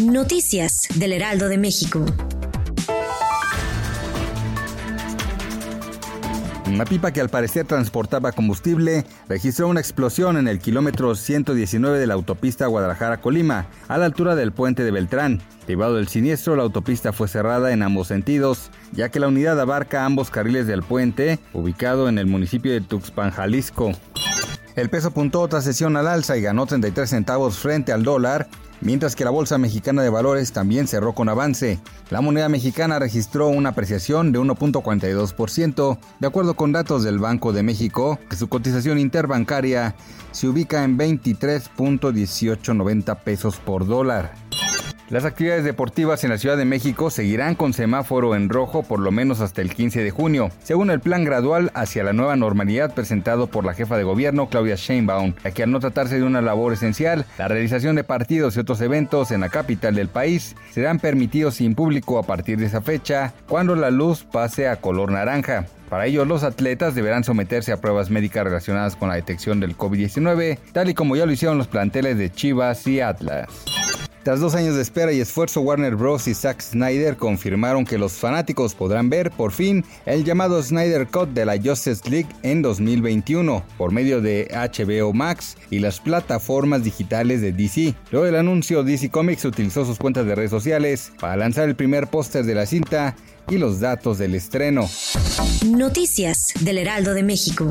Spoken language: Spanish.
Noticias del Heraldo de México. Una pipa que al parecer transportaba combustible registró una explosión en el kilómetro 119 de la autopista Guadalajara-Colima, a la altura del puente de Beltrán. Derivado del siniestro, la autopista fue cerrada en ambos sentidos, ya que la unidad abarca ambos carriles del puente, ubicado en el municipio de Tuxpan, Jalisco. El peso puntó otra sesión al alza y ganó 33 centavos frente al dólar, mientras que la Bolsa Mexicana de Valores también cerró con avance. La moneda mexicana registró una apreciación de 1.42%, de acuerdo con datos del Banco de México, que su cotización interbancaria se ubica en 23.1890 pesos por dólar. Las actividades deportivas en la Ciudad de México seguirán con semáforo en rojo por lo menos hasta el 15 de junio, según el plan gradual hacia la nueva normalidad presentado por la jefa de gobierno Claudia Sheinbaum, ya que al no tratarse de una labor esencial, la realización de partidos y otros eventos en la capital del país serán permitidos sin público a partir de esa fecha, cuando la luz pase a color naranja. Para ello, los atletas deberán someterse a pruebas médicas relacionadas con la detección del COVID-19, tal y como ya lo hicieron los planteles de Chivas y Atlas. Tras dos años de espera y esfuerzo, Warner Bros. y Zack Snyder confirmaron que los fanáticos podrán ver por fin el llamado Snyder Cut de la Justice League en 2021 por medio de HBO Max y las plataformas digitales de DC. Luego del anuncio, DC Comics utilizó sus cuentas de redes sociales para lanzar el primer póster de la cinta y los datos del estreno. Noticias del Heraldo de México.